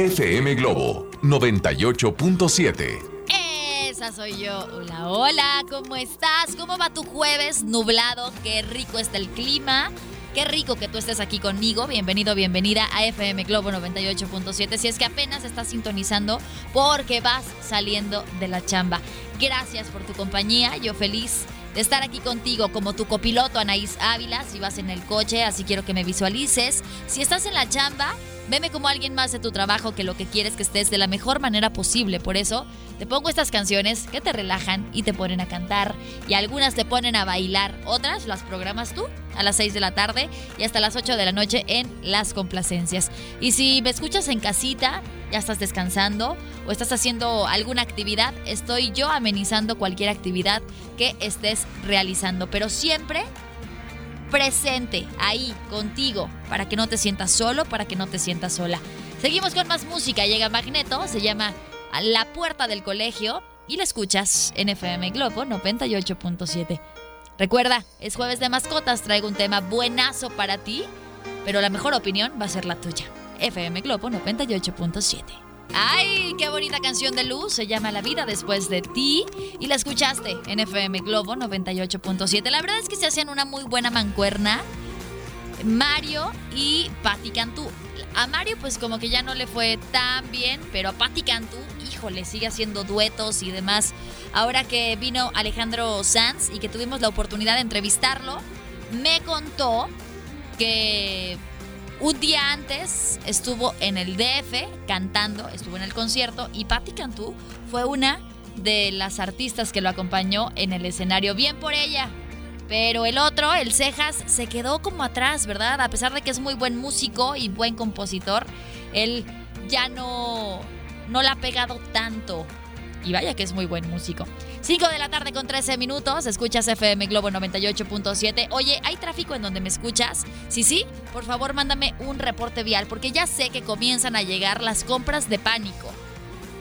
FM Globo 98.7. Esa soy yo. Hola, hola, ¿cómo estás? ¿Cómo va tu jueves nublado? Qué rico está el clima. Qué rico que tú estés aquí conmigo. Bienvenido, bienvenida a FM Globo 98.7. Si es que apenas estás sintonizando porque vas saliendo de la chamba. Gracias por tu compañía. Yo feliz de estar aquí contigo como tu copiloto Anaís Ávila. Si vas en el coche, así quiero que me visualices. Si estás en la chamba, Veme como alguien más de tu trabajo que lo que quieres que estés de la mejor manera posible. Por eso te pongo estas canciones que te relajan y te ponen a cantar. Y algunas te ponen a bailar. Otras las programas tú a las 6 de la tarde y hasta las 8 de la noche en las complacencias. Y si me escuchas en casita, ya estás descansando o estás haciendo alguna actividad, estoy yo amenizando cualquier actividad que estés realizando. Pero siempre presente ahí contigo para que no te sientas solo, para que no te sientas sola. Seguimos con más música. Llega Magneto, se llama La Puerta del Colegio y la escuchas en FM Globo 98.7. Recuerda, es jueves de mascotas, traigo un tema buenazo para ti, pero la mejor opinión va a ser la tuya. FM Globo 98.7. ¡Ay, qué bonita canción de luz! Se llama La vida después de ti y la escuchaste en FM Globo 98.7. La verdad es que se hacían una muy buena mancuerna. Mario y Patti Cantú. A Mario pues como que ya no le fue tan bien, pero a Patti Cantú, híjole, sigue haciendo duetos y demás. Ahora que vino Alejandro Sanz y que tuvimos la oportunidad de entrevistarlo, me contó que un día antes estuvo en el DF cantando, estuvo en el concierto y Patti Cantú fue una de las artistas que lo acompañó en el escenario. Bien por ella. Pero el otro, el Cejas, se quedó como atrás, ¿verdad? A pesar de que es muy buen músico y buen compositor, él ya no, no ha pegado tanto. Y vaya que es muy buen músico. 5 de la tarde con 13 minutos, escuchas FM Globo 98.7. Oye, ¿hay tráfico en donde me escuchas? Sí, sí, por favor mándame un reporte vial porque ya sé que comienzan a llegar las compras de pánico.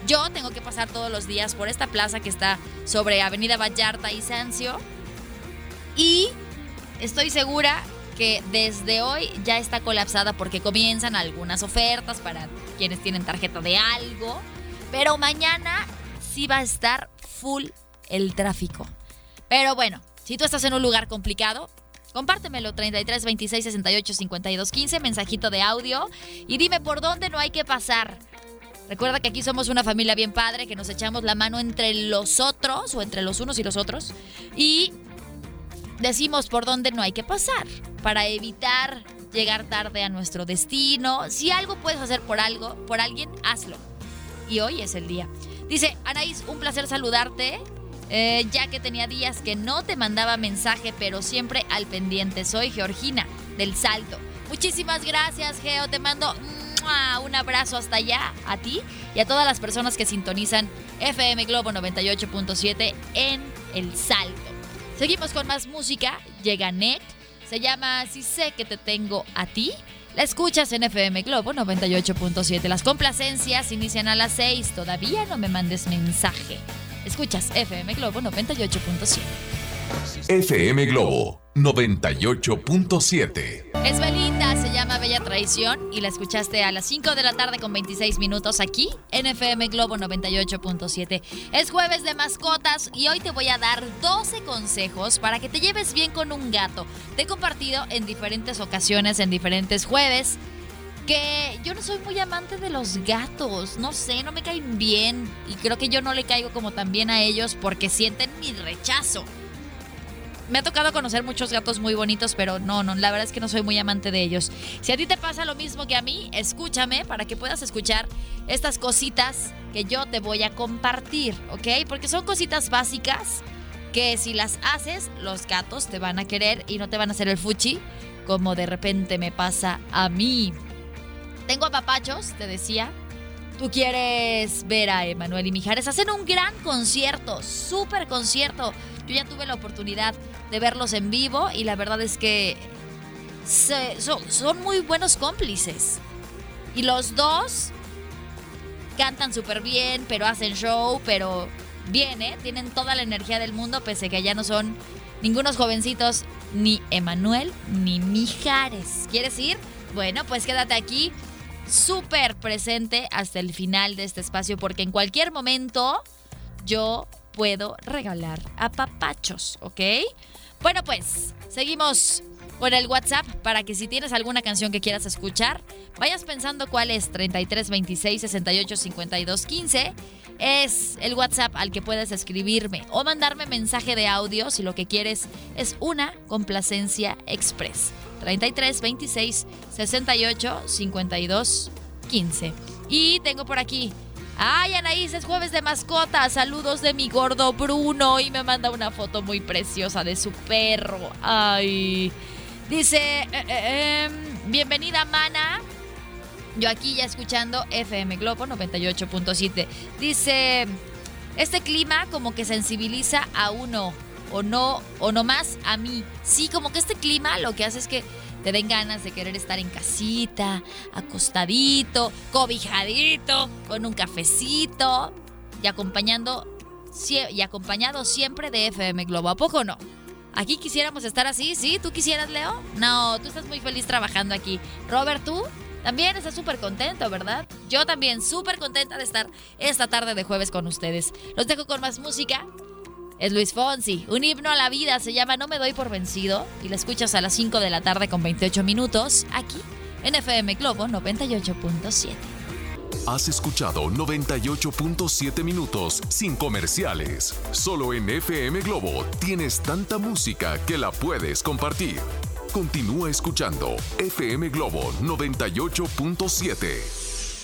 Yo tengo que pasar todos los días por esta plaza que está sobre Avenida Vallarta y Sancio. Y estoy segura que desde hoy ya está colapsada porque comienzan algunas ofertas para quienes tienen tarjeta de algo. Pero mañana sí va a estar full el tráfico. Pero bueno, si tú estás en un lugar complicado, compártemelo 33 26 68 52 15, mensajito de audio y dime por dónde no hay que pasar. Recuerda que aquí somos una familia bien padre, que nos echamos la mano entre los otros o entre los unos y los otros y decimos por dónde no hay que pasar para evitar llegar tarde a nuestro destino. Si algo puedes hacer por algo, por alguien, hazlo. Y hoy es el día. Dice, Anaís, un placer saludarte. Eh, ya que tenía días que no te mandaba mensaje, pero siempre al pendiente. Soy Georgina del Salto. Muchísimas gracias, Geo. Te mando un abrazo hasta allá a ti y a todas las personas que sintonizan FM Globo 98.7 en El Salto. Seguimos con más música. Llega Nick. Se llama Si sé que te tengo a ti. La escuchas en FM Globo 98.7. Las complacencias inician a las 6. Todavía no me mandes mensaje. Escuchas FM Globo 98.7. FM Globo 98.7. Es Belinda, se llama Bella Traición y la escuchaste a las 5 de la tarde con 26 minutos aquí en FM Globo 98.7. Es jueves de mascotas y hoy te voy a dar 12 consejos para que te lleves bien con un gato. Te he compartido en diferentes ocasiones, en diferentes jueves que yo no soy muy amante de los gatos, no sé, no me caen bien y creo que yo no le caigo como también a ellos porque sienten mi rechazo. Me ha tocado conocer muchos gatos muy bonitos, pero no, no, la verdad es que no soy muy amante de ellos. Si a ti te pasa lo mismo que a mí, escúchame para que puedas escuchar estas cositas que yo te voy a compartir, ¿ok? Porque son cositas básicas que si las haces, los gatos te van a querer y no te van a hacer el fuchi como de repente me pasa a mí. Tengo a papachos, te decía. Tú quieres ver a Emanuel y Mijares. Hacen un gran concierto, súper concierto. Yo ya tuve la oportunidad de verlos en vivo y la verdad es que son, muy buenos cómplices. Y los dos cantan súper bien, pero hacen show, pero bien, ¿eh? Tienen toda la energía del mundo, pese que ya no son ningunos jovencitos, ni Emanuel, ni Mijares. ¿Quieres ir? Bueno, pues quédate aquí súper presente hasta el final de este espacio porque en cualquier momento yo puedo regalar a papachos, ¿ok? Bueno, pues seguimos por el WhatsApp para que si tienes alguna canción que quieras escuchar, vayas pensando cuál es 33 26 68 52 15. Es el WhatsApp al que puedes escribirme o mandarme mensaje de audio si lo que quieres es una complacencia express. 33 26 68 52 15. Y tengo por aquí. Ay, Anaís, es jueves de mascota. Saludos de mi gordo Bruno. Y me manda una foto muy preciosa de su perro. Ay. Dice, eh, eh, em, bienvenida, Mana. Yo aquí ya escuchando FM Globo 98.7. Dice, este clima como que sensibiliza a uno o no, o no más a mí. Sí, como que este clima lo que hace es que te den ganas de querer estar en casita, acostadito, cobijadito, con un cafecito y acompañando y acompañado siempre de FM Globo. ¿A poco no? Aquí quisiéramos estar así, ¿sí? ¿Tú quisieras, Leo? No, tú estás muy feliz trabajando aquí. Robert, ¿tú? También estás súper contento, ¿verdad? Yo también súper contenta de estar esta tarde de jueves con ustedes. Los dejo con más música es Luis Fonsi. Un himno a la vida se llama No me doy por vencido y la escuchas a las 5 de la tarde con 28 minutos aquí en FM Globo 98.7. Has escuchado 98.7 minutos sin comerciales. Solo en FM Globo tienes tanta música que la puedes compartir. Continúa escuchando FM Globo 98.7.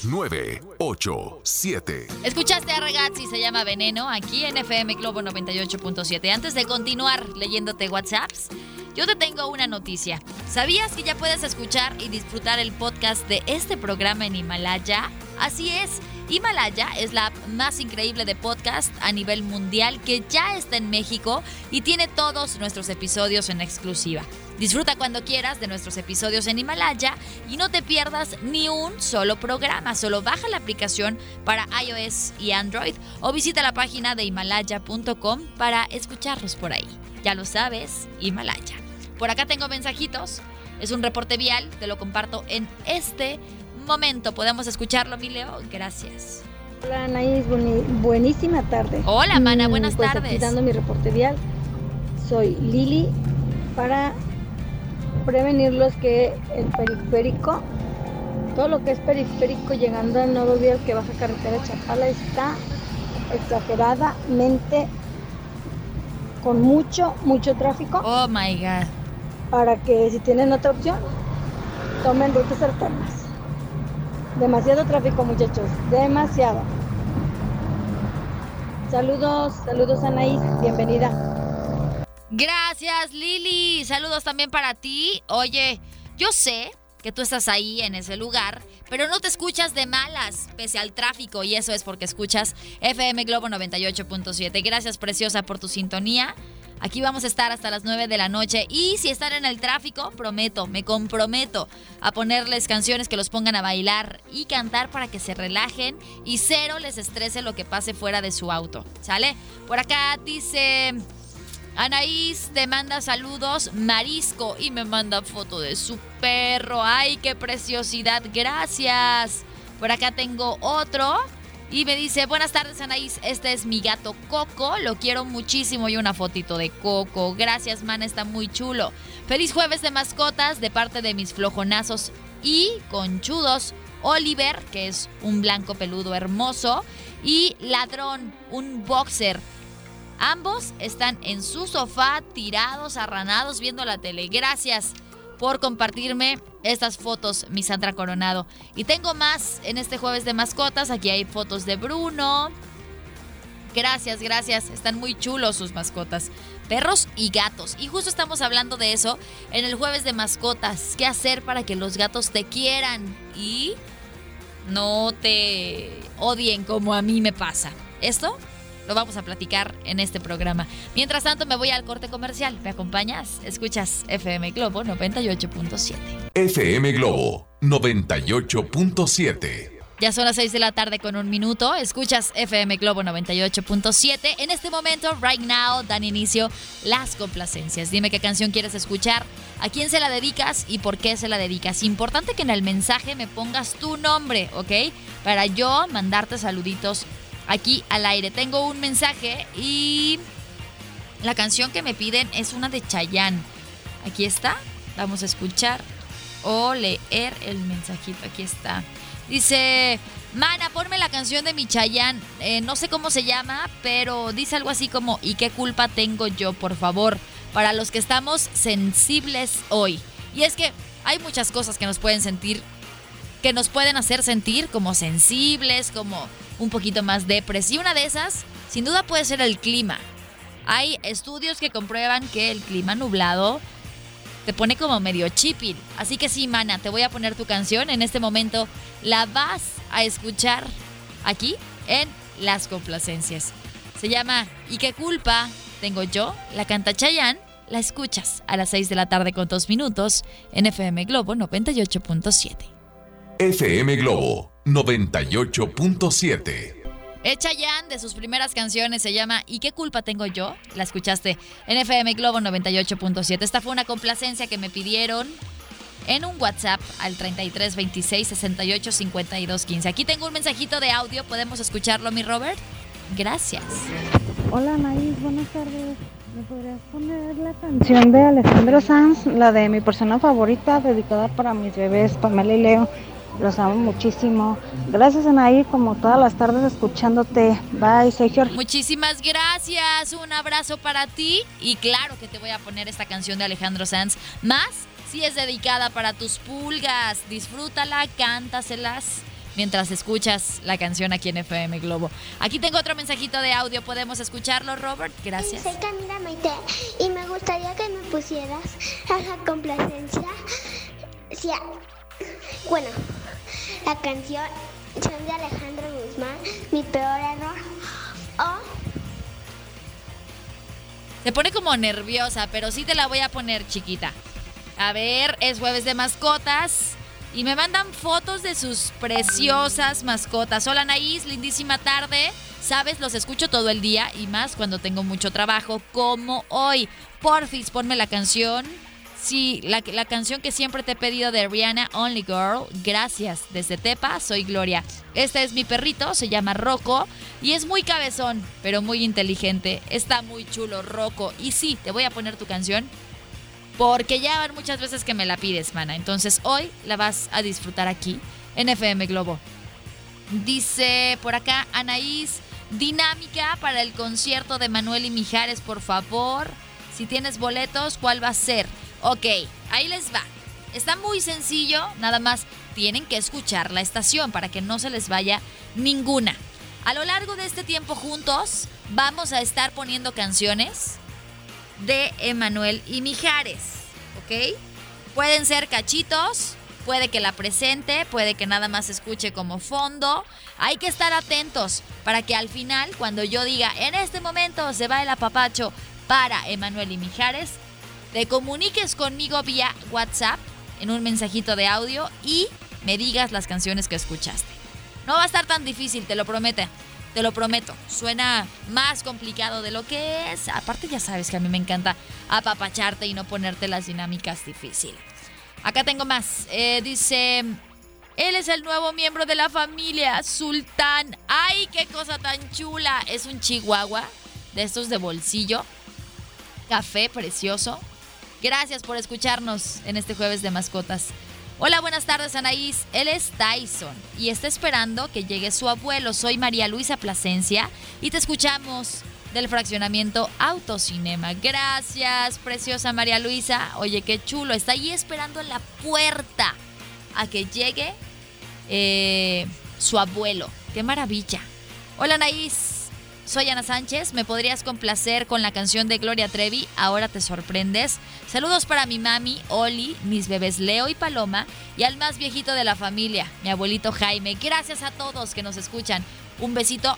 9, 8, 7. Escuchaste a Ragazzi, se llama Veneno, aquí en FM Globo 98.7. Antes de continuar leyéndote WhatsApps, yo te tengo una noticia. ¿Sabías que ya puedes escuchar y disfrutar el podcast de este programa en Himalaya? Así es. Himalaya es la app más increíble de podcast a nivel mundial que ya está en México y tiene todos nuestros episodios en exclusiva. Disfruta cuando quieras de nuestros episodios en Himalaya y no te pierdas ni un solo programa. Solo baja la aplicación para iOS y Android o visita la página de himalaya.com para escucharlos por ahí. Ya lo sabes, Himalaya. Por acá tengo mensajitos. Es un reporte vial, te lo comparto en este momento. ¿Podemos escucharlo, mi Leo? Gracias. Hola, Anaís, buenísima tarde. Hola, Mana, buenas pues tardes. dando mi reporte vial. Soy Lili para prevenir los que el periférico, todo lo que es periférico llegando al nuevo vial que baja carretera Chapala está exageradamente con mucho, mucho tráfico. Oh my God. Para que si tienen otra opción, tomen rutas alternas. Demasiado tráfico, muchachos, demasiado. Saludos, saludos Anaís, bienvenida. Gracias, Lili. Saludos también para ti. Oye, yo sé que tú estás ahí en ese lugar, pero no te escuchas de malas, pese al tráfico, y eso es porque escuchas FM Globo 98.7. Gracias, preciosa, por tu sintonía. Aquí vamos a estar hasta las 9 de la noche y si están en el tráfico, prometo, me comprometo a ponerles canciones que los pongan a bailar y cantar para que se relajen y cero les estrese lo que pase fuera de su auto. ¿Sale? Por acá dice Anaís te manda saludos, Marisco, y me manda foto de su perro. ¡Ay, qué preciosidad! Gracias. Por acá tengo otro. Y me dice, buenas tardes Anaís, este es mi gato Coco, lo quiero muchísimo y una fotito de Coco. Gracias, man, está muy chulo. Feliz jueves de mascotas de parte de mis flojonazos y conchudos. Oliver, que es un blanco peludo hermoso, y Ladrón, un boxer. Ambos están en su sofá, tirados, arranados, viendo la tele. Gracias por compartirme estas fotos, mi Sandra Coronado. Y tengo más en este jueves de mascotas. Aquí hay fotos de Bruno. Gracias, gracias. Están muy chulos sus mascotas. Perros y gatos. Y justo estamos hablando de eso en el jueves de mascotas. ¿Qué hacer para que los gatos te quieran y no te odien como a mí me pasa? Esto lo vamos a platicar en este programa. Mientras tanto, me voy al corte comercial. ¿Me acompañas? Escuchas FM Globo 98.7. FM Globo 98.7. Ya son las 6 de la tarde con un minuto. Escuchas FM Globo 98.7. En este momento, right now, dan inicio las complacencias. Dime qué canción quieres escuchar, a quién se la dedicas y por qué se la dedicas. Importante que en el mensaje me pongas tu nombre, ¿ok? Para yo mandarte saluditos aquí al aire. Tengo un mensaje y la canción que me piden es una de Chayanne. Aquí está. Vamos a escuchar o leer el mensajito. Aquí está. Dice, Mana, ponme la canción de mi Chayanne. Eh, no sé cómo se llama, pero dice algo así como, ¿y qué culpa tengo yo, por favor? Para los que estamos sensibles hoy. Y es que hay muchas cosas que nos pueden sentir, que nos pueden hacer sentir como sensibles, como un poquito más depresiva. Una de esas, sin duda, puede ser el clima. Hay estudios que comprueban que el clima nublado te pone como medio chipil. Así que sí, mana, te voy a poner tu canción. En este momento la vas a escuchar aquí en Las Complacencias. Se llama ¿Y qué culpa tengo yo? La canta Chayanne. La escuchas a las 6 de la tarde con 2 minutos en FM Globo 98.7. FM Globo 98.7. Echa Jan de sus primeras canciones se llama ¿Y qué culpa tengo yo? La escuchaste en FM Globo 98.7. Esta fue una complacencia que me pidieron en un WhatsApp al 33 26 68 52 15. Aquí tengo un mensajito de audio, ¿podemos escucharlo, mi Robert? Gracias. Hola, Naís, buenas tardes. ¿Me podrías poner la canción de Alejandro Sanz, la de mi persona favorita, dedicada para mis bebés, Pamela y Leo? Los amo muchísimo. Gracias, Anaí, como todas las tardes escuchándote. Bye, soy Jorge. Muchísimas gracias. Un abrazo para ti. Y claro que te voy a poner esta canción de Alejandro Sanz. Más si es dedicada para tus pulgas. Disfrútala, cántaselas mientras escuchas la canción aquí en FM Globo. Aquí tengo otro mensajito de audio, ¿podemos escucharlo, Robert? Gracias. Soy Camila Maite y me gustaría que me pusieras a la complacencia. Sí, bueno, la canción de Alejandro Guzmán, Mi peor error. O Se pone como nerviosa, pero sí te la voy a poner chiquita. A ver, es jueves de mascotas. Y me mandan fotos de sus preciosas mascotas. Hola Naís, lindísima tarde. Sabes, los escucho todo el día y más cuando tengo mucho trabajo, como hoy. Porfis, ponme la canción. Sí, la, canción que siempre te he pedido de Rihanna, Only Girl. Gracias. Desde Tepa, soy Gloria. Este es mi perrito, se llama Rocco y es muy cabezón, pero muy inteligente. Está muy chulo, Rocco. Y sí, te voy a poner tu canción porque ya van muchas veces que me la pides, mana. Entonces hoy la vas a disfrutar aquí en FM Globo. Dice por acá Anaís, dinámica para el concierto de Manuel y Mijares, por favor. Si tienes boletos, ¿cuál va a ser? Ok, ahí les va. Está muy sencillo, nada más tienen que escuchar la estación para que no se les vaya ninguna. A lo largo de este tiempo juntos vamos a estar poniendo canciones de Emanuel y Mijares, ¿ok? Pueden ser cachitos, puede que la presente, puede que nada más escuche como fondo. Hay que estar atentos para que al final, cuando yo diga, en este momento se va el apapacho para Emanuel y Mijares, te comuniques conmigo vía WhatsApp en un mensajito de audio y me digas las canciones que escuchaste. No va a estar tan difícil, te lo prometo. Te lo prometo. Suena más complicado de lo que es. Aparte ya sabes que a mí me encanta apapacharte y no ponerte las dinámicas difíciles. Acá tengo más. Eh, dice, él es el nuevo miembro de la familia, Sultán. ¡Ay, qué cosa tan chula! Es un chihuahua de estos de bolsillo. Café precioso. Gracias por escucharnos en este jueves de mascotas. Hola, buenas tardes Anaís. Él es Tyson y está esperando que llegue su abuelo. Soy María Luisa Plasencia y te escuchamos del fraccionamiento Autocinema. Gracias, preciosa María Luisa. Oye, qué chulo. Está ahí esperando en la puerta a que llegue eh, su abuelo. Qué maravilla. Hola, Anaís. Soy Ana Sánchez, me podrías complacer con la canción de Gloria Trevi, Ahora te sorprendes. Saludos para mi mami, Oli, mis bebés Leo y Paloma y al más viejito de la familia, mi abuelito Jaime. Gracias a todos que nos escuchan. Un besito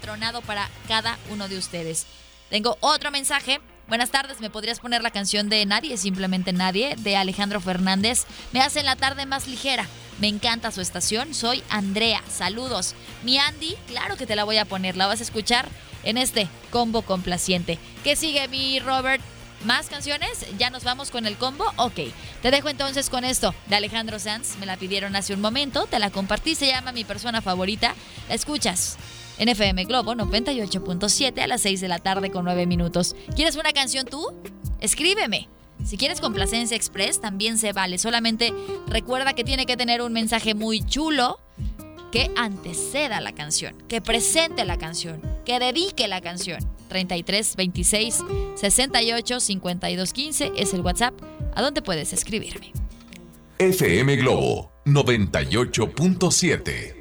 tronado para cada uno de ustedes. Tengo otro mensaje. Buenas tardes, ¿me podrías poner la canción de Nadie, simplemente Nadie, de Alejandro Fernández? Me hace la tarde más ligera. Me encanta su estación. Soy Andrea. Saludos. Mi Andy, claro que te la voy a poner. La vas a escuchar en este combo complaciente. ¿Qué sigue mi Robert? ¿Más canciones? ¿Ya nos vamos con el combo? Ok. Te dejo entonces con esto de Alejandro Sanz. Me la pidieron hace un momento. Te la compartí. Se llama Mi Persona Favorita. La escuchas en FM Globo 98.7 a las 6 de la tarde con 9 minutos. ¿Quieres una canción tú? Escríbeme si quieres complacencia express, también se vale. Solamente recuerda que tiene que tener un mensaje muy chulo que anteceda la canción, que presente la canción, que dedique la canción. 33 26 68 52 15 es el WhatsApp a donde puedes escribirme. FM Globo 98.7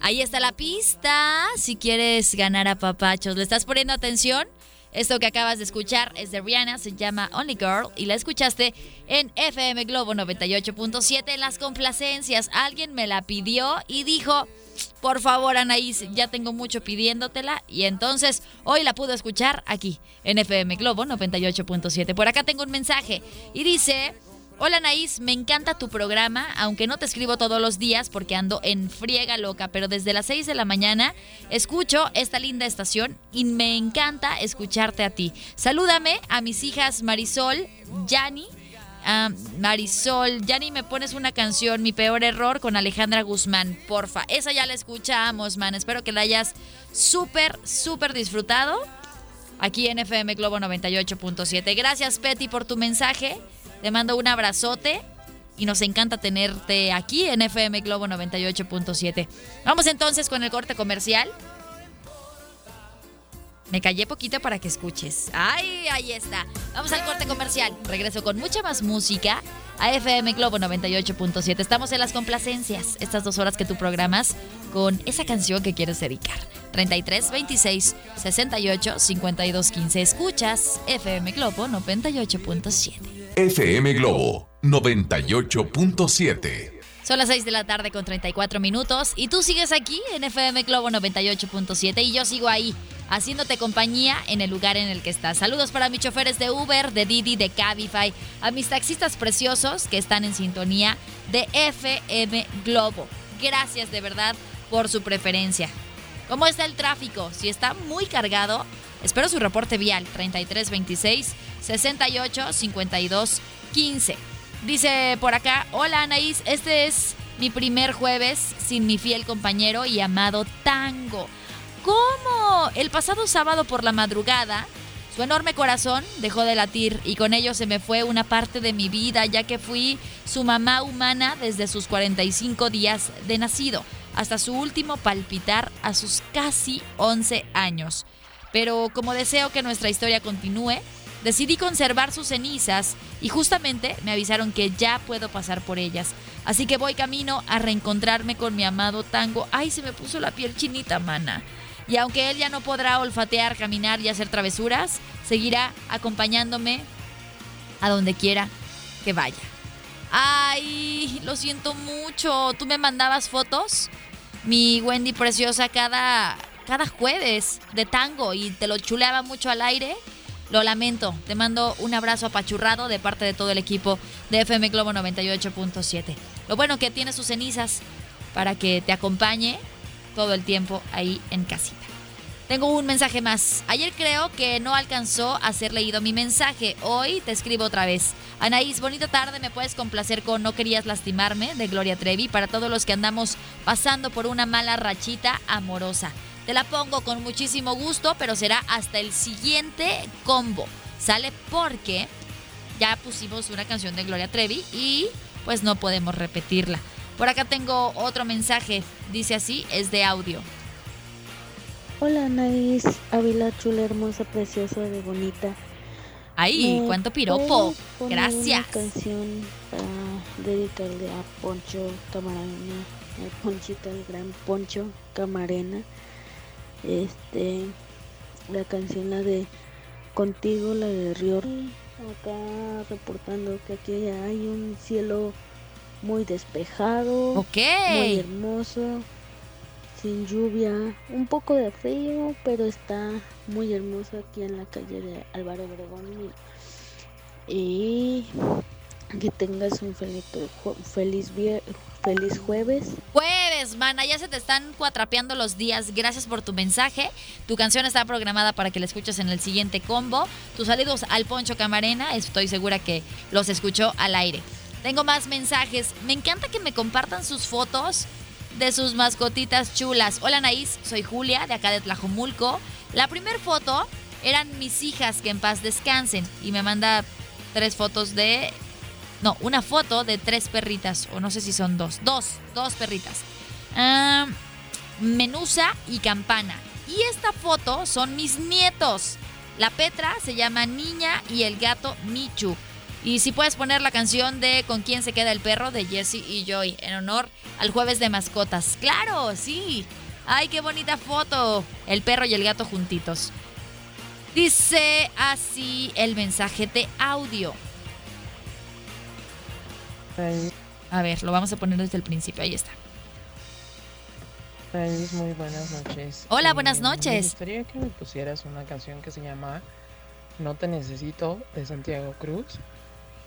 Ahí está la pista. Si quieres ganar a papachos, ¿le estás poniendo atención? Esto que acabas de escuchar es de Rihanna, se llama Only Girl y la escuchaste en FM Globo 98.7 en las complacencias. Alguien me la pidió y dijo, por favor Anaís, ya tengo mucho pidiéndotela y entonces hoy la pudo escuchar aquí en FM Globo 98.7. Por acá tengo un mensaje y dice... Hola Naís, me encanta tu programa, aunque no te escribo todos los días porque ando en friega loca, pero desde las 6 de la mañana escucho esta linda estación y me encanta escucharte a ti. Salúdame a mis hijas Marisol, Yani. Marisol, Yani, me pones una canción, Mi Peor Error, con Alejandra Guzmán, porfa. Esa ya la escuchamos, man. Espero que la hayas súper, súper disfrutado aquí en FM Globo 98.7. Gracias, Petty, por tu mensaje. Te mando un abrazote y nos encanta tenerte aquí en FM Globo 98.7. Vamos entonces con el corte comercial. Me callé poquito para que escuches. ¡Ay, ahí está! Vamos al corte comercial. Regreso con mucha más música a FM Globo 98.7. Estamos en las complacencias, estas dos horas que tú programas con esa canción que quieres dedicar. 33 26 68 52 15. Escuchas FM Globo 98.7. FM Globo 98.7. Son las 6 de la tarde con 34 minutos y tú sigues aquí en FM Globo 98.7 y yo sigo ahí haciéndote compañía en el lugar en el que estás. Saludos para mis choferes de Uber, de Didi, de Cabify, a mis taxistas preciosos que están en sintonía de FM Globo. Gracias de verdad por su preferencia. ¿Cómo está el tráfico? Si está muy cargado, espero su reporte vial 3326 68 52 15. Dice por acá, hola Anaís, este es mi primer jueves sin mi fiel compañero y amado Tango. ¿Cómo? El pasado sábado por la madrugada, su enorme corazón dejó de latir y con ello se me fue una parte de mi vida ya que fui su mamá humana desde sus 45 días de nacido hasta su último palpitar a sus casi 11 años. Pero como deseo que nuestra historia continúe, Decidí conservar sus cenizas y justamente me avisaron que ya puedo pasar por ellas. Así que voy camino a reencontrarme con mi amado tango. Ay, se me puso la piel chinita, mana. Y aunque él ya no podrá olfatear, caminar y hacer travesuras, seguirá acompañándome a donde quiera que vaya. Ay, lo siento mucho. Tú me mandabas fotos, mi Wendy preciosa, cada, cada jueves de tango y te lo chuleaba mucho al aire. Lo lamento. Te mando un abrazo apachurrado de parte de todo el equipo de FM Globo 98.7. Lo bueno que tiene sus cenizas para que te acompañe todo el tiempo ahí en casita. Tengo un mensaje más. Ayer creo que no alcanzó a ser leído mi mensaje. Hoy te escribo otra vez. Anaís, bonita tarde. ¿Me puedes complacer con No querías lastimarme? de Gloria Trevi para todos los que andamos pasando por una mala rachita amorosa. Te la pongo con muchísimo gusto, pero será hasta el siguiente combo. ¿Sale? Porque ya pusimos una canción de Gloria Trevi y pues no podemos repetirla. Por acá tengo otro mensaje, dice así, es de audio. Hola Anaís, Ávila chula, hermosa, preciosa, de bonita. Ay, cuánto piropo. Gracias. Una canción para dedicarle a Poncho Camarena, a Ponchito, el gran Poncho Camarena. Este, la canción la de Contigo, la de Río. Acá reportando que aquí hay un cielo muy despejado, Ok. muy hermoso, sin lluvia, un poco de frío, pero está muy hermoso aquí en la calle de Álvaro Obregón. Y, que tengas un feliz, feliz, feliz jueves. Mana, ya se te están cuatrapeando los días. Gracias por tu mensaje. Tu canción está programada para que la escuches en el siguiente combo. Tus saludos al Poncho Camarena, estoy segura que los escuchó al aire. Tengo más mensajes. Me encanta que me compartan sus fotos de sus mascotitas chulas. Hola Naís, soy Julia de acá de Tlajomulco. La primera foto eran mis hijas que en paz descansen y me manda tres fotos de no, una foto de tres perritas, o no sé si son dos. Dos, dos perritas. Ah, Menusa y Campana. Y esta foto son mis nietos. La Petra se llama Niña y el gato Michu. Y si puedes poner la canción de Con quién se queda el perro de Jesse y Joy en honor al jueves de mascotas. Claro, sí. Ay, qué bonita foto. El perro y el gato juntitos. Dice así el mensaje de audio. A ver, lo vamos a poner desde el principio. Ahí está. Alice, muy buenas noches. Hola, buenas Eh, noches. Me gustaría que me pusieras una canción que se llama No te necesito de Santiago Cruz.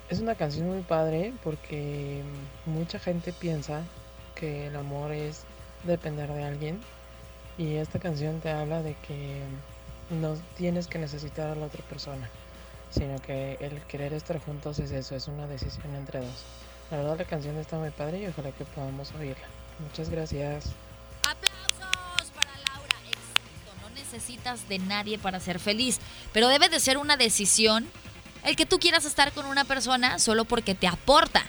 Es una canción muy padre porque mucha gente piensa que el amor es depender de alguien y esta canción te habla de que no tienes que necesitar a la otra persona, sino que el querer estar juntos es eso, es una decisión entre dos. La verdad la canción está muy padre y ojalá que podamos oírla. Muchas gracias. Necesitas de nadie para ser feliz, pero debe de ser una decisión el que tú quieras estar con una persona solo porque te aporta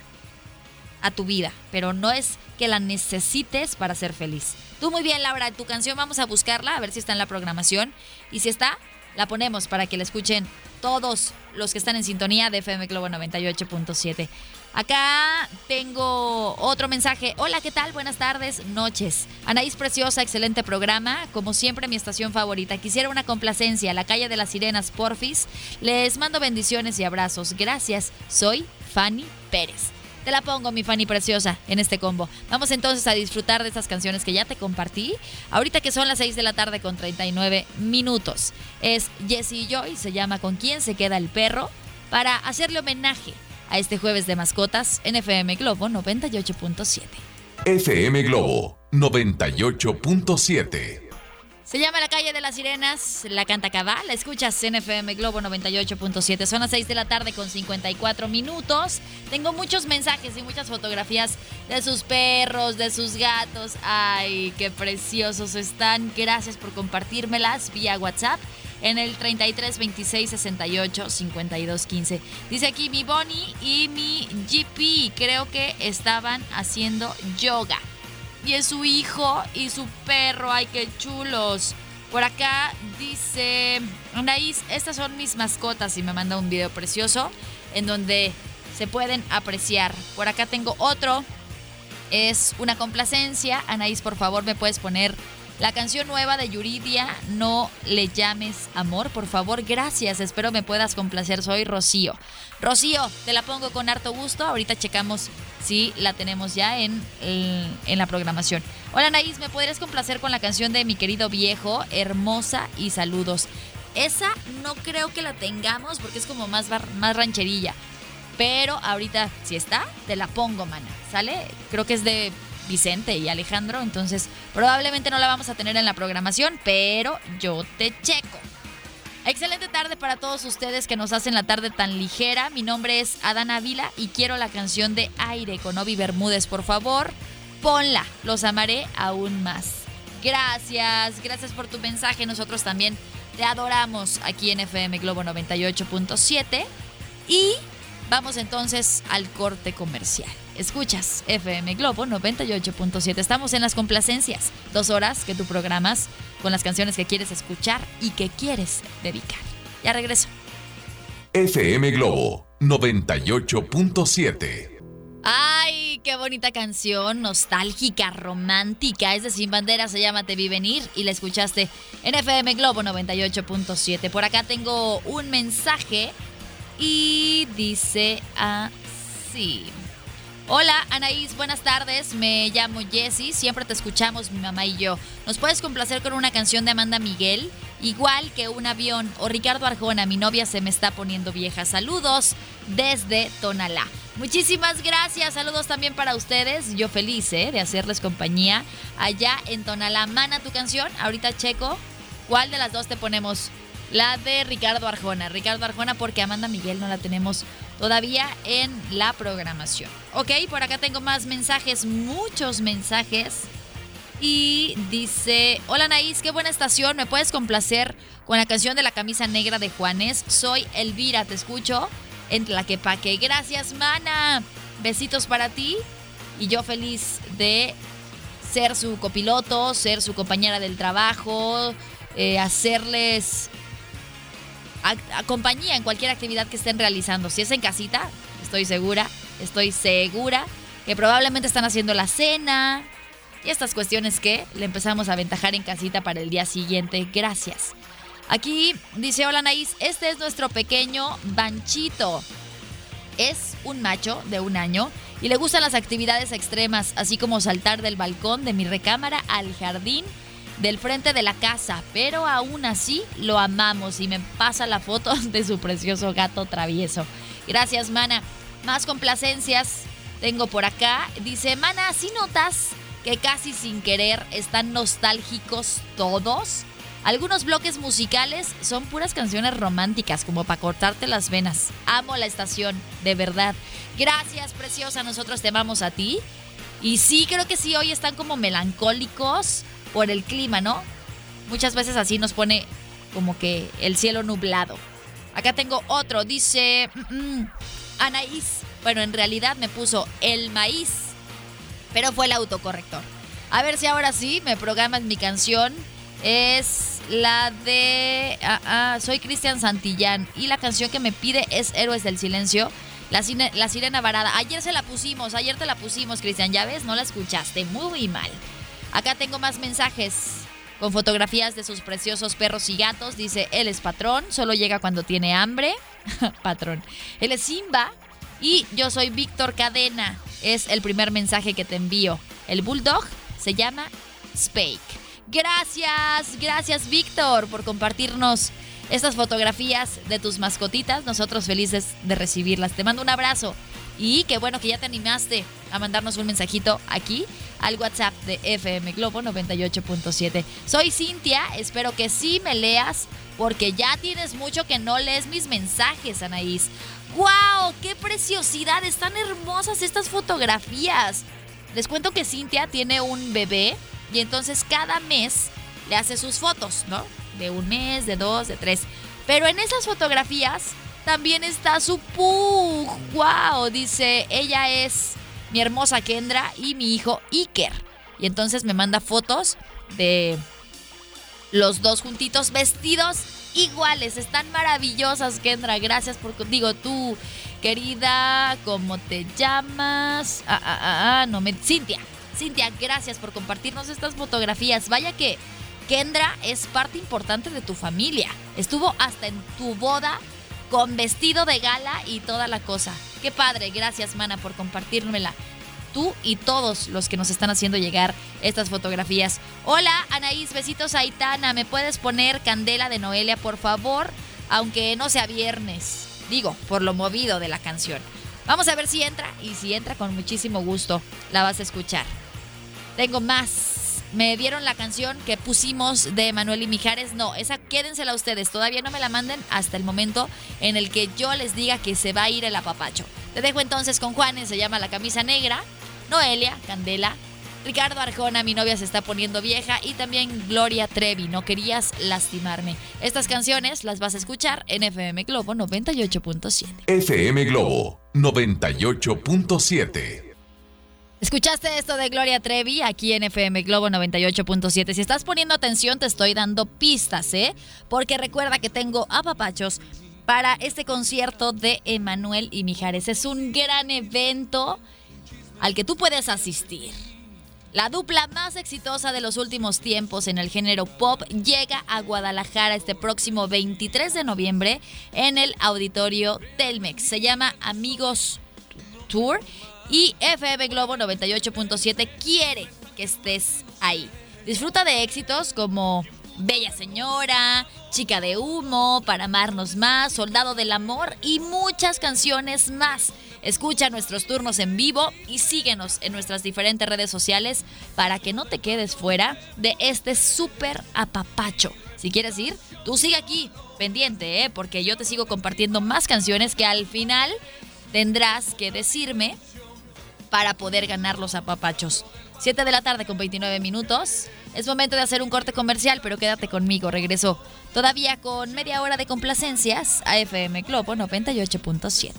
a tu vida, pero no es que la necesites para ser feliz. Tú muy bien, Laura, tu canción vamos a buscarla, a ver si está en la programación. Y si está, la ponemos para que la escuchen todos los que están en sintonía de FM Globo 98.7. Acá tengo otro mensaje. Hola, ¿qué tal? Buenas tardes, noches. Anaís Preciosa, excelente programa. Como siempre, mi estación favorita. Quisiera una complacencia, la calle de las sirenas, porfis. Les mando bendiciones y abrazos. Gracias. Soy Fanny Pérez. Te la pongo, mi Fanny preciosa, en este combo. Vamos entonces a disfrutar de estas canciones que ya te compartí. Ahorita que son las 6 de la tarde con 39 minutos. Es Jessie Joy, se llama Con quién se queda el perro, para hacerle homenaje a este jueves de mascotas en FM Globo 98.7. FM Globo 98.7. Se llama La Calle de las Sirenas, la canta Cabal, la escuchas en FM Globo 98.7. Son las 6 de la tarde con 54 minutos. Tengo muchos mensajes y muchas fotografías de sus perros, de sus gatos. Ay, qué preciosos están. Gracias por compartírmelas vía WhatsApp en el 33 26 68 52 15. Dice aquí mi Bonnie y mi GP, creo que estaban haciendo yoga y es su hijo y su perro. ¡Ay, qué chulos! Por acá dice Anaís, estas son mis mascotas y me manda un video precioso en donde se pueden apreciar. Por acá tengo otro. Es una complacencia. Anaís, por favor, me puedes poner la canción nueva de Yuridia, No le llames amor, por favor, gracias. Espero me puedas complacer. Soy Rocío. Rocío, te la pongo con harto gusto. Ahorita checamos si la tenemos ya en, en la programación. Hola, Naís, ¿me podrías complacer con la canción de mi querido viejo, Hermosa y Saludos? Esa no creo que la tengamos porque es como más, bar- más rancherilla. Pero ahorita, si está, te la pongo, mana. ¿Sale? Creo que es de Vicente y Alejandro, entonces probablemente no la vamos a tener en la programación, pero yo te checo. Excelente tarde para todos ustedes que nos hacen la tarde tan ligera. Mi nombre es Adana Ávila y quiero la canción de Aire con Obi Bermúdez, por favor. Ponla, los amaré aún más. Gracias, gracias por tu mensaje. Nosotros también te adoramos aquí en FM Globo 98.7. Y Vamos entonces al corte comercial. Escuchas FM Globo 98.7. Estamos en las complacencias. Dos horas que tú programas con las canciones que quieres escuchar y que quieres dedicar. Ya regreso. FM Globo 98.7. Ay, qué bonita canción, nostálgica, romántica. Es de Sin Bandera, se llama Te vi venir y la escuchaste en FM Globo 98.7. Por acá tengo un mensaje y dice así. Hola Anaís, buenas tardes. Me llamo Jessie. Siempre te escuchamos, mi mamá y yo. ¿Nos puedes complacer con una canción de Amanda Miguel? Igual que un avión. O Ricardo Arjona, mi novia se me está poniendo vieja. Saludos desde Tonalá. Muchísimas gracias. Saludos también para ustedes. Yo feliz ¿eh? de hacerles compañía allá en Tonalá. Mana tu canción. Ahorita checo. ¿Cuál de las dos te ponemos? La de Ricardo Arjona. Ricardo Arjona porque Amanda Miguel no la tenemos todavía en la programación. Ok, por acá tengo más mensajes, muchos mensajes. Y dice, hola Naís, qué buena estación, ¿me puedes complacer con la canción de la camisa negra de Juanes? Soy Elvira, te escucho en Tlaquepaque. Gracias, mana. Besitos para ti. Y yo feliz de ser su copiloto, ser su compañera del trabajo, eh, hacerles a, compañía en cualquier actividad que estén realizando. Si es en casita, estoy segura, estoy segura que probablemente están haciendo la cena y estas cuestiones que le empezamos a aventajar en casita para el día siguiente. Gracias. Aquí dice, hola Naís, este es nuestro pequeño Banchito. Es un macho de un año y le gustan las actividades extremas, así como saltar del balcón de mi recámara al jardín del frente de la casa, pero aún así lo amamos y me pasa la foto de su precioso gato travieso. Gracias, Mana. Más complacencias tengo por acá. Dice, Mana, ¿sí notas que casi sin querer están nostálgicos todos? Algunos bloques musicales son puras canciones románticas, como para cortarte las venas. Amo la estación, de verdad. Gracias, preciosa. Nosotros te amamos a ti. Y sí, creo que sí, hoy están como melancólicos por el clima, ¿no? Muchas veces así nos pone como que el cielo nublado. Acá tengo otro, dice mm, mm, Anaís. Bueno, en realidad me puso el maíz, pero fue el autocorrector. A ver si ahora sí me programas mi canción. Es la de... Ah, ah, soy Cristian Santillán y la canción que me pide es Héroes del Silencio. La, la sirena varada. Ayer se la pusimos, ayer te la pusimos, Cristian. Ya ves, no la escuchaste. Muy mal. Acá tengo más mensajes con fotografías de sus preciosos perros y gatos. Dice, él es patrón, solo llega cuando tiene hambre. patrón. Él es Simba y yo soy Víctor Cadena. Es el primer mensaje que te envío. El bulldog se llama Spake. Gracias, gracias Víctor por compartirnos estas fotografías de tus mascotitas. Nosotros felices de recibirlas. Te mando un abrazo. Y qué bueno que ya te animaste a mandarnos un mensajito aquí al WhatsApp de FM Globo 98.7. Soy Cintia, espero que sí me leas porque ya tienes mucho que no lees mis mensajes, Anaís. ¡Wow! ¡Qué preciosidad! Están hermosas estas fotografías. Les cuento que Cintia tiene un bebé y entonces cada mes le hace sus fotos, ¿no? De un mes, de dos, de tres. Pero en esas fotografías también está su pug. ¡Wow! Dice, ella es mi hermosa Kendra y mi hijo Iker. Y entonces me manda fotos de los dos juntitos vestidos iguales. Están maravillosas, Kendra. Gracias por... Digo, tú, querida, ¿cómo te llamas? Ah, ah, ah, ah, no me... Cintia. Cintia, gracias por compartirnos estas fotografías. Vaya que Kendra es parte importante de tu familia. Estuvo hasta en tu boda con vestido de gala y toda la cosa. Qué padre, gracias Mana por compartírmela. Tú y todos los que nos están haciendo llegar estas fotografías. Hola Anaís, besitos a Itana. ¿Me puedes poner Candela de Noelia, por favor? Aunque no sea viernes. Digo, por lo movido de la canción. Vamos a ver si entra y si entra con muchísimo gusto la vas a escuchar. Tengo más me dieron la canción que pusimos de Manuel y Mijares. No, esa quédensela ustedes. Todavía no me la manden hasta el momento en el que yo les diga que se va a ir el apapacho. Te dejo entonces con Juanes, se llama La Camisa Negra. Noelia, Candela Ricardo Arjona, mi novia se está poniendo vieja. Y también Gloria Trevi, no querías lastimarme. Estas canciones las vas a escuchar en FM Globo 98.7. FM Globo 98.7. ¿Escuchaste esto de Gloria Trevi aquí en FM Globo 98.7? Si estás poniendo atención, te estoy dando pistas, ¿eh? Porque recuerda que tengo apapachos para este concierto de Emanuel y Mijares. Es un gran evento al que tú puedes asistir. La dupla más exitosa de los últimos tiempos en el género pop llega a Guadalajara este próximo 23 de noviembre en el auditorio Telmex. Se llama Amigos Tour y FM Globo 98.7 quiere que estés ahí. Disfruta de éxitos como Bella Señora, Chica de Humo, Para Amarnos Más, Soldado del Amor y muchas canciones más. Escucha nuestros turnos en vivo y síguenos en nuestras diferentes redes sociales para que no te quedes fuera de este súper apapacho. Si quieres ir, tú sigue aquí, pendiente, ¿eh? porque yo te sigo compartiendo más canciones que al final tendrás que decirme para poder ganar los apapachos. 7 de la tarde con 29 minutos. Es momento de hacer un corte comercial, pero quédate conmigo. Regreso todavía con media hora de complacencias a FM Globo 98.7.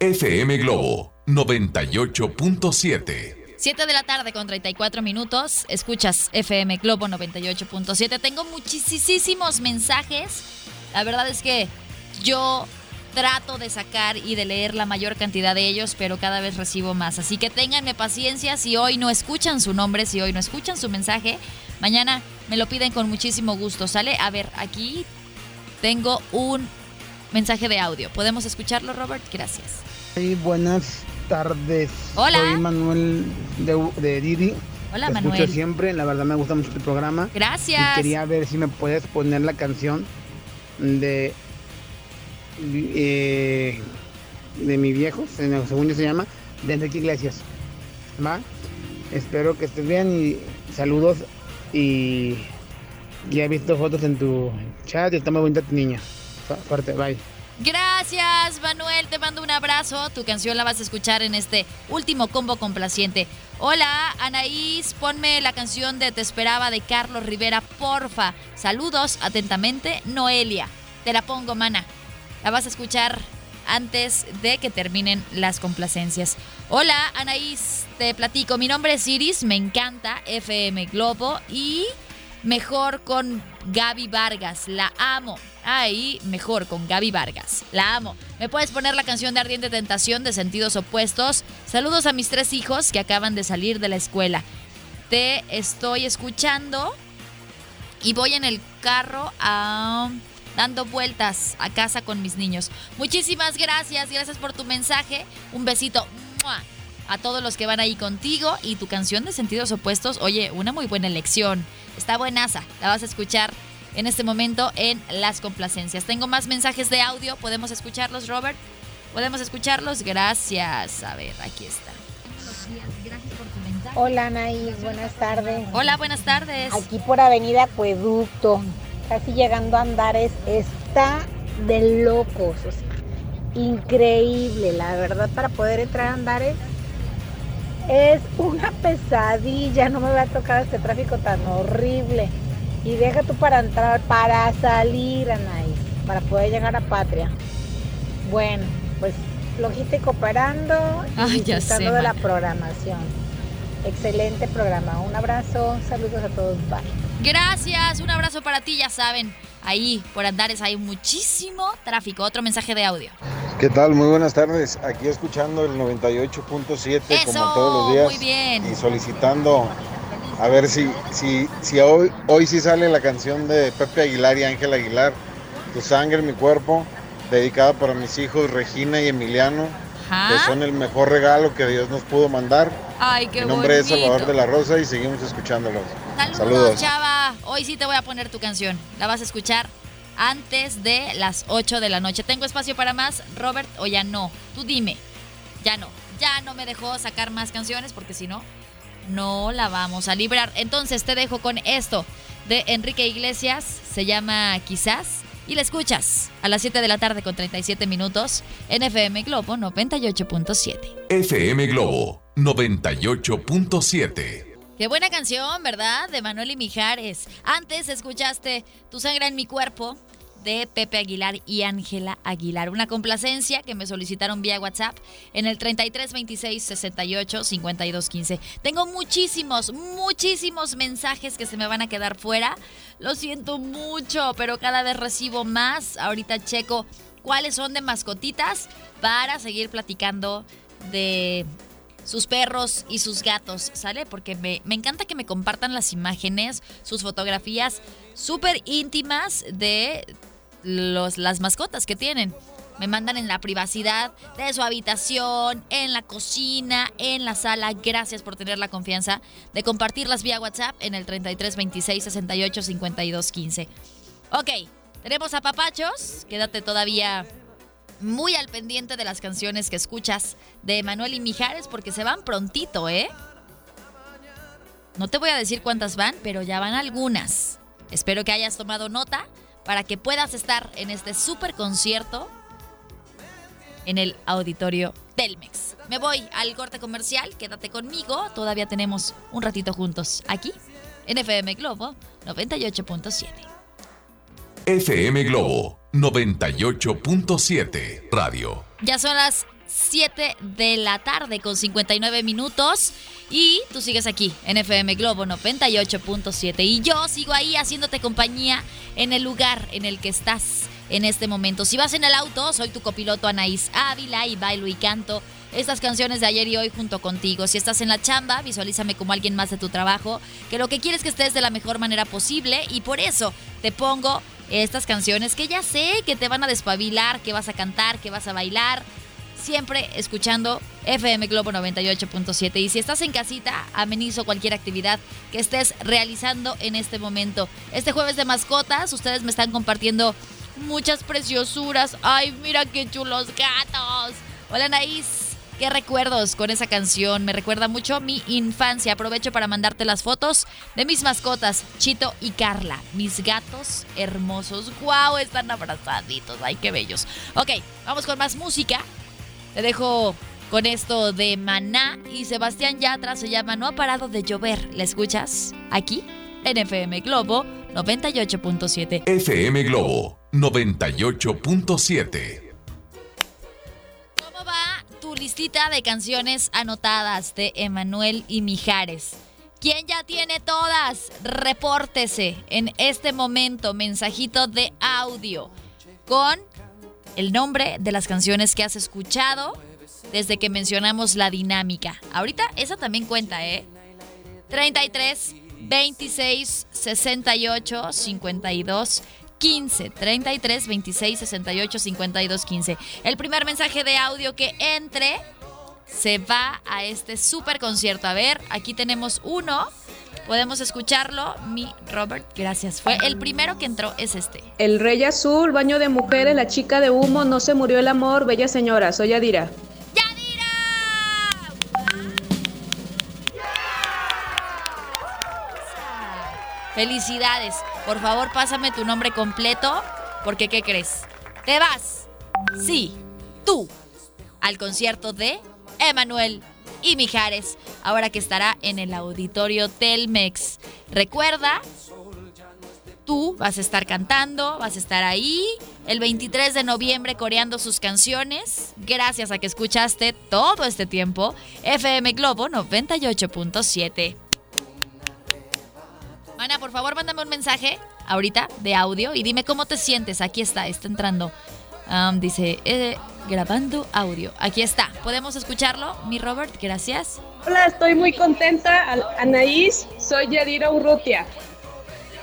FM Globo 98.7. 7 de la tarde con 34 minutos. Escuchas FM Globo 98.7. Tengo muchísimos mensajes. La verdad es que yo trato de sacar y de leer la mayor cantidad de ellos, pero cada vez recibo más. Así que ténganme paciencia si hoy no escuchan su nombre, si hoy no escuchan su mensaje. Mañana me lo piden con muchísimo gusto. ¿Sale? A ver, aquí tengo un mensaje de audio. ¿Podemos escucharlo, Robert? Gracias. Sí, buenas tardes. Hola. Soy Manuel de, de Didi. Hola, Te Manuel. escucho siempre, la verdad me gusta mucho tu programa. Gracias. Y quería ver si me puedes poner la canción de eh, de mi viejo, se- según yo se llama, de Enrique Iglesias. ¿Va? Espero que estés bien y saludos y ya he visto fotos en tu chat y está muy bonita tu niña. Fu- Fuerte, bye. Gracias, Manuel. Te mando un abrazo. Tu canción la vas a escuchar en este último combo complaciente. Hola, Anaís. Ponme la canción de Te Esperaba de Carlos Rivera, porfa. Saludos, atentamente, Noelia. Te la pongo, mana. La vas a escuchar antes de que terminen las complacencias. Hola, Anaís. Te platico. Mi nombre es Iris. Me encanta FM Globo y mejor con Gaby Vargas. La amo. Ahí, mejor con Gaby Vargas. La amo. ¿Me puedes poner la canción de Ardiente Tentación de Sentidos Opuestos? Saludos a mis tres hijos que acaban de salir de la escuela. Te estoy escuchando y voy en el carro a- dando vueltas a casa con mis niños. Muchísimas gracias. Gracias por tu mensaje. Un besito. A todos los que van ahí contigo y tu canción de sentidos opuestos, oye, una muy buena elección. Está buenaza. La vas a escuchar en este momento en las complacencias. Tengo más mensajes de audio. ¿Podemos escucharlos, Robert? ¿Podemos escucharlos? Gracias. A ver, aquí está. Hola Anaís, buenas tardes. Hola, buenas tardes. Aquí por Avenida Acueducto, casi llegando a Andares, está de locos, o sea, increíble, la verdad, para poder entrar a Andares es una pesadilla, no me va a tocar este tráfico tan horrible. Y deja tú para entrar, para salir, Anaís, para poder llegar a Patria. Bueno, pues logístico operando y Ay, ya disfrutando de la programación. Excelente programa. Un abrazo, saludos a todos. Bye. Gracias, un abrazo para ti, ya saben. Ahí, por Andares, hay muchísimo tráfico. Otro mensaje de audio. ¿Qué tal? Muy buenas tardes. Aquí escuchando el 98.7 Eso, como todos los días muy bien. y solicitando a ver si si si hoy hoy sí sale la canción de Pepe Aguilar y Ángel Aguilar, Tu sangre, mi cuerpo, dedicada para mis hijos Regina y Emiliano, que son el mejor regalo que Dios nos pudo mandar. Ay, qué Mi nombre es bonito. Salvador de la Rosa y seguimos escuchándolos. Saludos, Saludos. chava. Hoy sí te voy a poner tu canción. La vas a escuchar antes de las 8 de la noche. ¿Tengo espacio para más, Robert, o ya no? Tú dime. Ya no. Ya no me dejó sacar más canciones porque si no, no la vamos a librar. Entonces te dejo con esto de Enrique Iglesias. Se llama Quizás. Y la escuchas a las 7 de la tarde con 37 minutos en FM Globo 98.7. FM Globo 98.7. Qué buena canción, ¿verdad? De Manuel y Mijares. Antes escuchaste Tu sangre en mi cuerpo de Pepe Aguilar y Ángela Aguilar. Una complacencia que me solicitaron vía WhatsApp en el 33 26 68 52 15. Tengo muchísimos, muchísimos mensajes que se me van a quedar fuera. Lo siento mucho, pero cada vez recibo más. Ahorita checo cuáles son de mascotitas para seguir platicando de sus perros y sus gatos, ¿sale? Porque me, encanta que me compartan las imágenes, sus fotografías súper íntimas de los, las mascotas que tienen. Me mandan en la privacidad de su habitación, en la cocina, en la sala. Gracias por tener la confianza de compartirlas vía WhatsApp en el 33 26 68 52 15. Ok, tenemos a papachos. Quédate todavía muy al pendiente de las canciones que escuchas de Manuel y Mijares porque se van prontito, ¿eh? No te voy a decir cuántas van, pero ya van algunas. Espero que hayas tomado nota para que puedas estar en este super concierto en el auditorio Telmex. Me voy al corte comercial, quédate conmigo, todavía tenemos un ratito juntos aquí en FM Globo 98.7. FM Globo 98.7 Radio. Ya son las 7 de la tarde con 59 minutos y tú sigues aquí en FM Globo 98.7 y yo sigo ahí haciéndote compañía en el lugar en el que estás en este momento. Si vas en el auto, soy tu copiloto Anaís Ávila y bailo y canto estas canciones de ayer y hoy junto contigo. Si estás en la chamba, visualízame como alguien más de tu trabajo, que lo que quieres es que estés de la mejor manera posible y por eso te pongo estas canciones que ya sé que te van a despabilar, que vas a cantar, que vas a bailar. Siempre escuchando FM Globo 98.7. Y si estás en casita, amenizo cualquier actividad que estés realizando en este momento. Este jueves de mascotas, ustedes me están compartiendo muchas preciosuras. Ay, mira qué chulos gatos. Hola, Naís. Qué recuerdos con esa canción. Me recuerda mucho mi infancia. Aprovecho para mandarte las fotos de mis mascotas, Chito y Carla. Mis gatos hermosos. ¡Guau! Están abrazaditos. ¡Ay, qué bellos! Ok, vamos con más música. Te dejo con esto de Maná y Sebastián Yatra se llama No ha parado de llover. ¿La escuchas? Aquí en FM Globo 98.7. FM Globo 98.7 listita de canciones anotadas de Emanuel y Mijares. ¿Quién ya tiene todas? Repórtese en este momento, mensajito de audio con el nombre de las canciones que has escuchado desde que mencionamos la dinámica. Ahorita esa también cuenta, ¿eh? 33 26 68 52 15 33 26 68 52 15. El primer mensaje de audio que entre se va a este super concierto. A ver, aquí tenemos uno. Podemos escucharlo. Mi Robert, gracias. Fue el primero que entró, es este. El Rey Azul, Baño de Mujeres, La Chica de Humo, No se murió el amor, Bella Señora. Soy Adira. Felicidades. Por favor, pásame tu nombre completo, porque ¿qué crees? Te vas, sí, tú, al concierto de Emanuel y Mijares, ahora que estará en el auditorio Telmex. Recuerda, tú vas a estar cantando, vas a estar ahí el 23 de noviembre coreando sus canciones, gracias a que escuchaste todo este tiempo FM Globo 98.7. Ana, por favor, mándame un mensaje ahorita de audio y dime cómo te sientes. Aquí está, está entrando. dice, eh, grabando audio. Aquí está. ¿Podemos escucharlo? Mi Robert, gracias. Hola, estoy muy contenta. Anaís, soy Yadira Urrutia.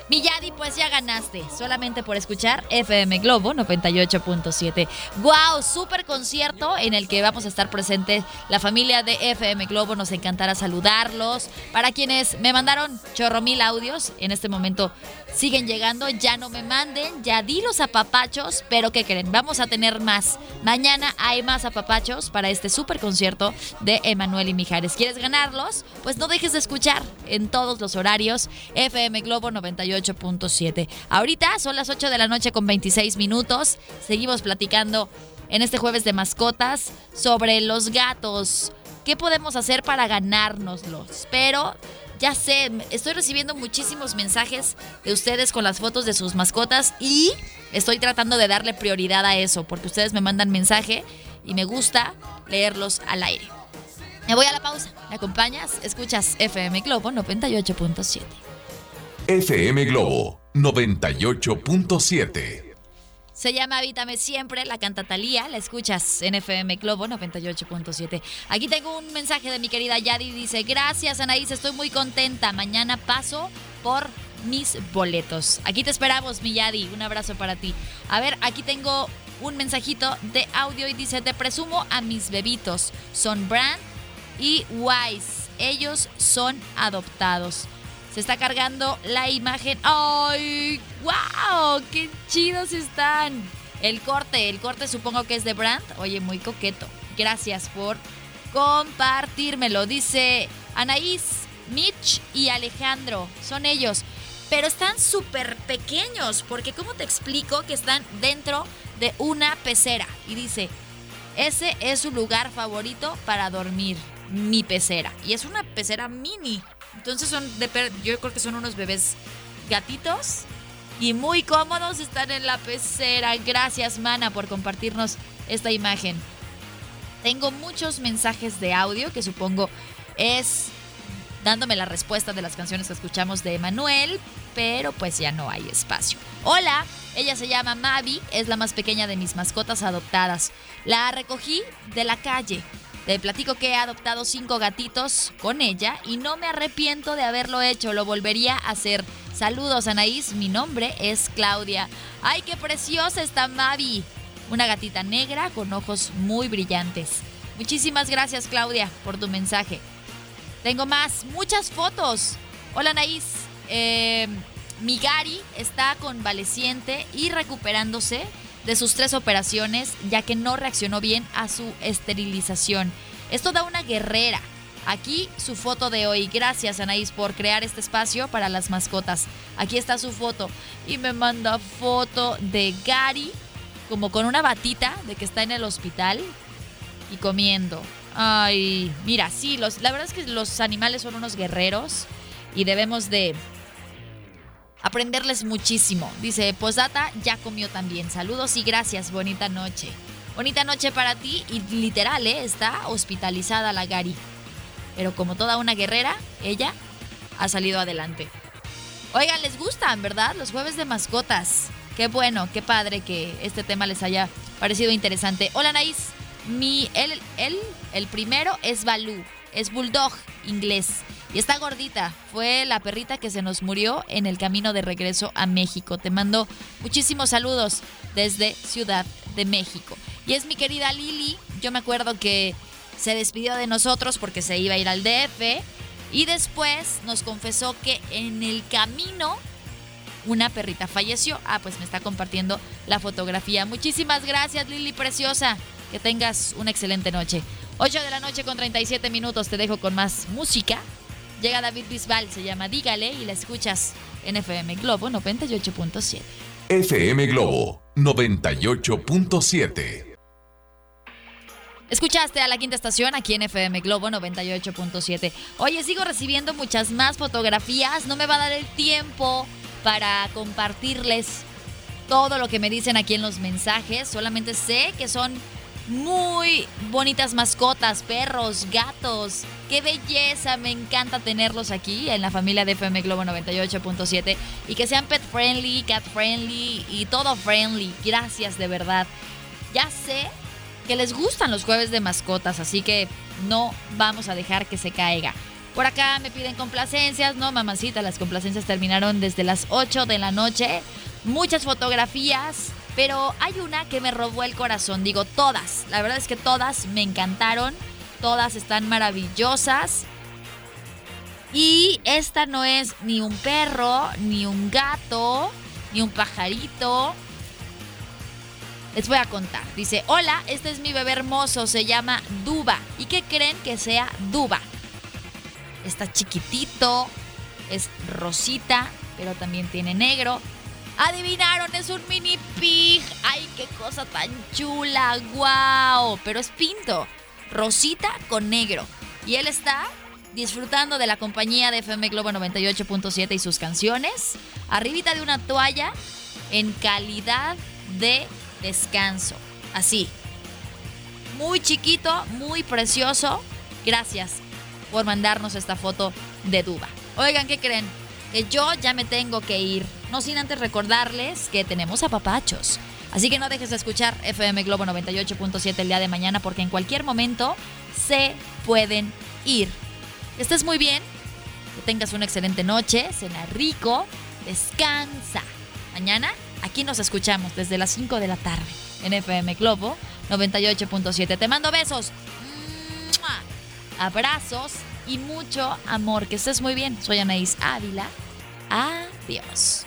Miyadi, pues ya ganaste, solamente por escuchar FM Globo 98.7. ¡Wow! Súper concierto en el que vamos a estar presentes la familia de FM Globo. Nos encantará saludarlos. Para quienes me mandaron chorro mil audios, en este momento siguen llegando. Ya no me manden, ya di los apapachos, pero ¿qué creen? Vamos a tener más. Mañana hay más apapachos para este súper concierto de Emanuel y Mijares. ¿Quieres ganarlos? Pues no dejes de escuchar en todos los horarios FM Globo 98. 8.7 Ahorita son las 8 de la noche con 26 minutos. Seguimos platicando en este jueves de mascotas sobre los gatos. ¿Qué podemos hacer para ganárnoslos? Pero Ya sé, estoy recibiendo muchísimos mensajes de ustedes con las fotos de sus mascotas y estoy tratando de darle prioridad a eso porque ustedes me mandan mensaje y me gusta leerlos al aire. Me voy a la pausa. ¿Me acompañas? Escuchas FM Globo 98.7. FM Globo 98.7. Se llama Habítame Siempre, la canta Talía, la escuchas en FM Globo 98.7. Aquí tengo un mensaje de mi querida Yadi, dice, gracias Anaís, estoy muy contenta, mañana paso por mis boletos. Aquí te esperamos, mi Yadi, un abrazo para ti. A ver, aquí tengo un mensajito de audio y dice, te presumo a mis bebitos, son Brand y Wise, ellos son adoptados. Se está cargando la imagen. ¡Ay! ¡Wow! ¡Qué chidos están! El corte, el corte supongo que es de Brand. Oye, muy coqueto. Gracias por compartírmelo. Dice Anaís, Mitch y Alejandro. Son ellos. Pero están súper pequeños. Porque ¿cómo te explico que están dentro de una pecera? Y dice, ese es su lugar favorito para dormir. Mi pecera. Y es una pecera mini. Entonces son de yo creo que son unos bebés gatitos y muy cómodos están en la pecera. Gracias, Mana, por compartirnos esta imagen. Tengo muchos mensajes de audio que supongo es dándome la respuesta de las canciones que escuchamos de Emanuel, pero pues ya no hay espacio. Hola, ella se llama Mavi, es la más pequeña de mis mascotas adoptadas. La recogí de la calle. Te platico que he adoptado cinco gatitos con ella y no me arrepiento de haberlo hecho, lo volvería a hacer. Saludos Anaís, mi nombre es Claudia. ¡Ay, qué preciosa está Mavi! Una gatita negra con ojos muy brillantes. Muchísimas gracias Claudia por tu mensaje. Tengo más, muchas fotos. Hola Anaís, eh, mi Gary está convaleciente y recuperándose de sus tres operaciones, ya que no reaccionó bien a su esterilización. Esto da una guerrera. Aquí su foto de hoy. Gracias Anaís por crear este espacio para las mascotas. Aquí está su foto. Y me manda foto de Gary como con una batita de que está en el hospital y comiendo. Ay, mira, sí, los, la verdad es que los animales son unos guerreros y debemos de aprenderles muchísimo. Dice, posdata, ya comió también. Saludos y gracias, bonita noche. Bonita noche para ti y literal, ¿eh? está hospitalizada la Gary. Pero como toda una guerrera, ella ha salido adelante. Oigan, les gustan, ¿verdad? Los jueves de mascotas. Qué bueno, qué padre que este tema les haya parecido interesante. Hola, Naís. Mi, él, él, el primero es Balú. Es bulldog inglés. Y está gordita. Fue la perrita que se nos murió en el camino de regreso a México. Te mando muchísimos saludos desde Ciudad de México. Y es mi querida Lili. Yo me acuerdo que se despidió de nosotros porque se iba a ir al DF. Y después nos confesó que en el camino una perrita falleció. Ah, pues me está compartiendo la fotografía. Muchísimas gracias, Lili Preciosa. Que tengas una excelente noche. 8 de la noche con 37 minutos. Te dejo con más música. Llega David Bisbal, se llama Dígale y la escuchas en FM Globo 98.7. FM Globo 98.7. Escuchaste a la quinta estación aquí en FM Globo 98.7. Oye, sigo recibiendo muchas más fotografías. No me va a dar el tiempo para compartirles todo lo que me dicen aquí en los mensajes. Solamente sé que son muy bonitas mascotas, perros, gatos. Qué belleza, me encanta tenerlos aquí en la familia de FM Globo 98.7 y que sean pet friendly, cat friendly y todo friendly. Gracias de verdad. Ya sé que les gustan los jueves de mascotas, así que no vamos a dejar que se caiga. Por acá me piden complacencias, no mamacita, las complacencias terminaron desde las 8 de la noche. Muchas fotografías, pero hay una que me robó el corazón, digo todas, la verdad es que todas me encantaron, todas están maravillosas. Y esta no es ni un perro, ni un gato, ni un pajarito. Les voy a contar. Dice, hola, este es mi bebé hermoso, se llama Duba. ¿Y qué creen que sea Duba? Está chiquitito, es rosita, pero también tiene negro. Adivinaron, es un mini pig. Ay, qué cosa tan chula. Wow. Pero es pinto. Rosita con negro. Y él está disfrutando de la compañía de FM Globo 98.7 y sus canciones, arribita de una toalla en calidad de descanso. Así. Muy chiquito, muy precioso. Gracias por mandarnos esta foto de Duba. Oigan, ¿qué creen? Que yo ya me tengo que ir. No sin antes recordarles que tenemos a papachos. Así que no dejes de escuchar FM Globo 98.7 el día de mañana porque en cualquier momento se pueden ir. Que estés muy bien, que tengas una excelente noche, cena rico, descansa. Mañana aquí nos escuchamos desde las 5 de la tarde en FM Globo 98.7. Te mando besos, abrazos y mucho amor. Que estés muy bien. Soy Anaís Ávila. Adiós.